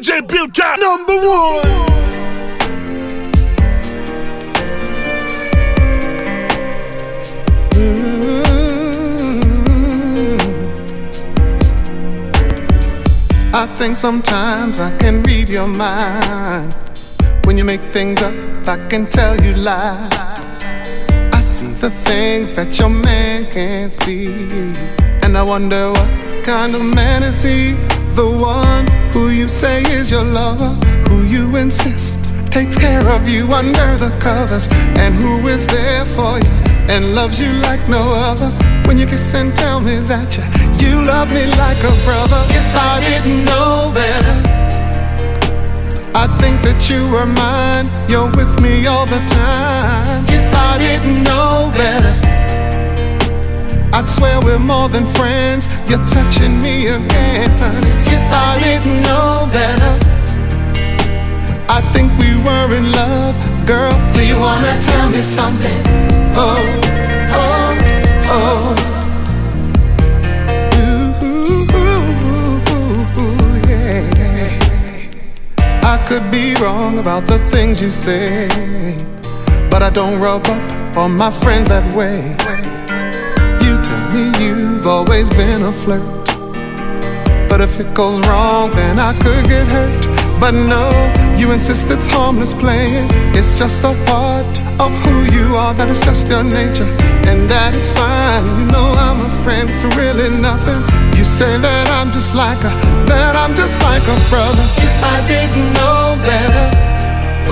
DJ Bill Cat, number one. Mm-hmm. I think sometimes I can read your mind. When you make things up, I can tell you lies. I see the things that your man can't see. And I wonder what kind of man is he? The one who you say is your lover, who you insist takes care of you under the covers, and who is there for you and loves you like no other. When you kiss and tell me that you you love me like a brother. If I didn't know better, I think that you were mine. You're with me all the time. If I didn't know better, I'd swear we're more than friends. You're touching me again, honey. Wanna tell me something? Oh, oh, oh. I could be wrong about the things you say, but I don't rub up on my friends that way. You tell me you've always been a flirt, but if it goes wrong, then I could get hurt. But no, you insist it's harmless playing. It's just a part of who you are, that it's just your nature, and that it's fine. You know I'm a friend, it's really nothing. You say that I'm just like a, that I'm just like a brother. If I didn't know better,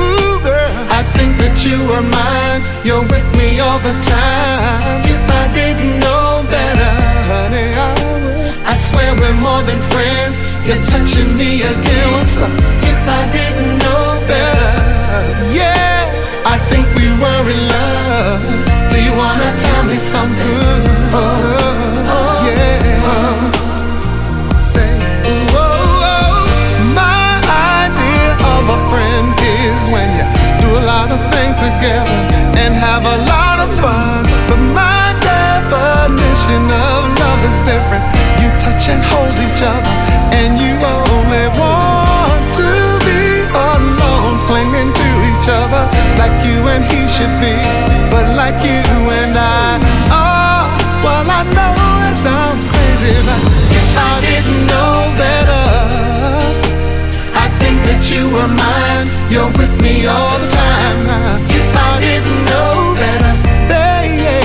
ooh girl, I think that you were mine. You're with me all the time. If I didn't know better, honey, I would. I swear we're more than friends. You're touching me again. What's up? If I didn't know better, yeah, I think we were in love. Do you wanna tell me something? Oh, oh yeah. Oh. Say, oh, oh. My idea of a friend is when you do a lot of things together and have a lot of fun. But my definition of love is different. You touch and hold each other, all the time. If I didn't know better, uh, baby,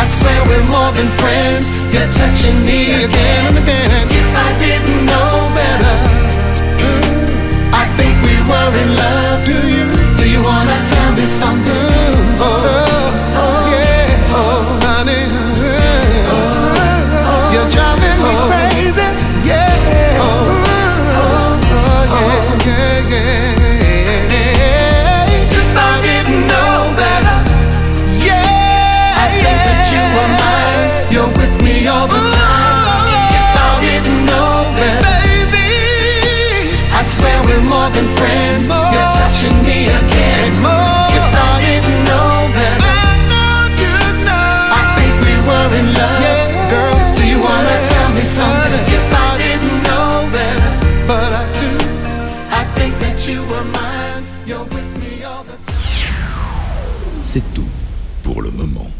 I swear we're more than friends. You're touching me again and again. If I didn't know better, mm, I think we were in love. Do you? Do you wanna tell me something? Oh, oh, oh, oh yeah, oh, honey, yeah, C'est tout pour le moment.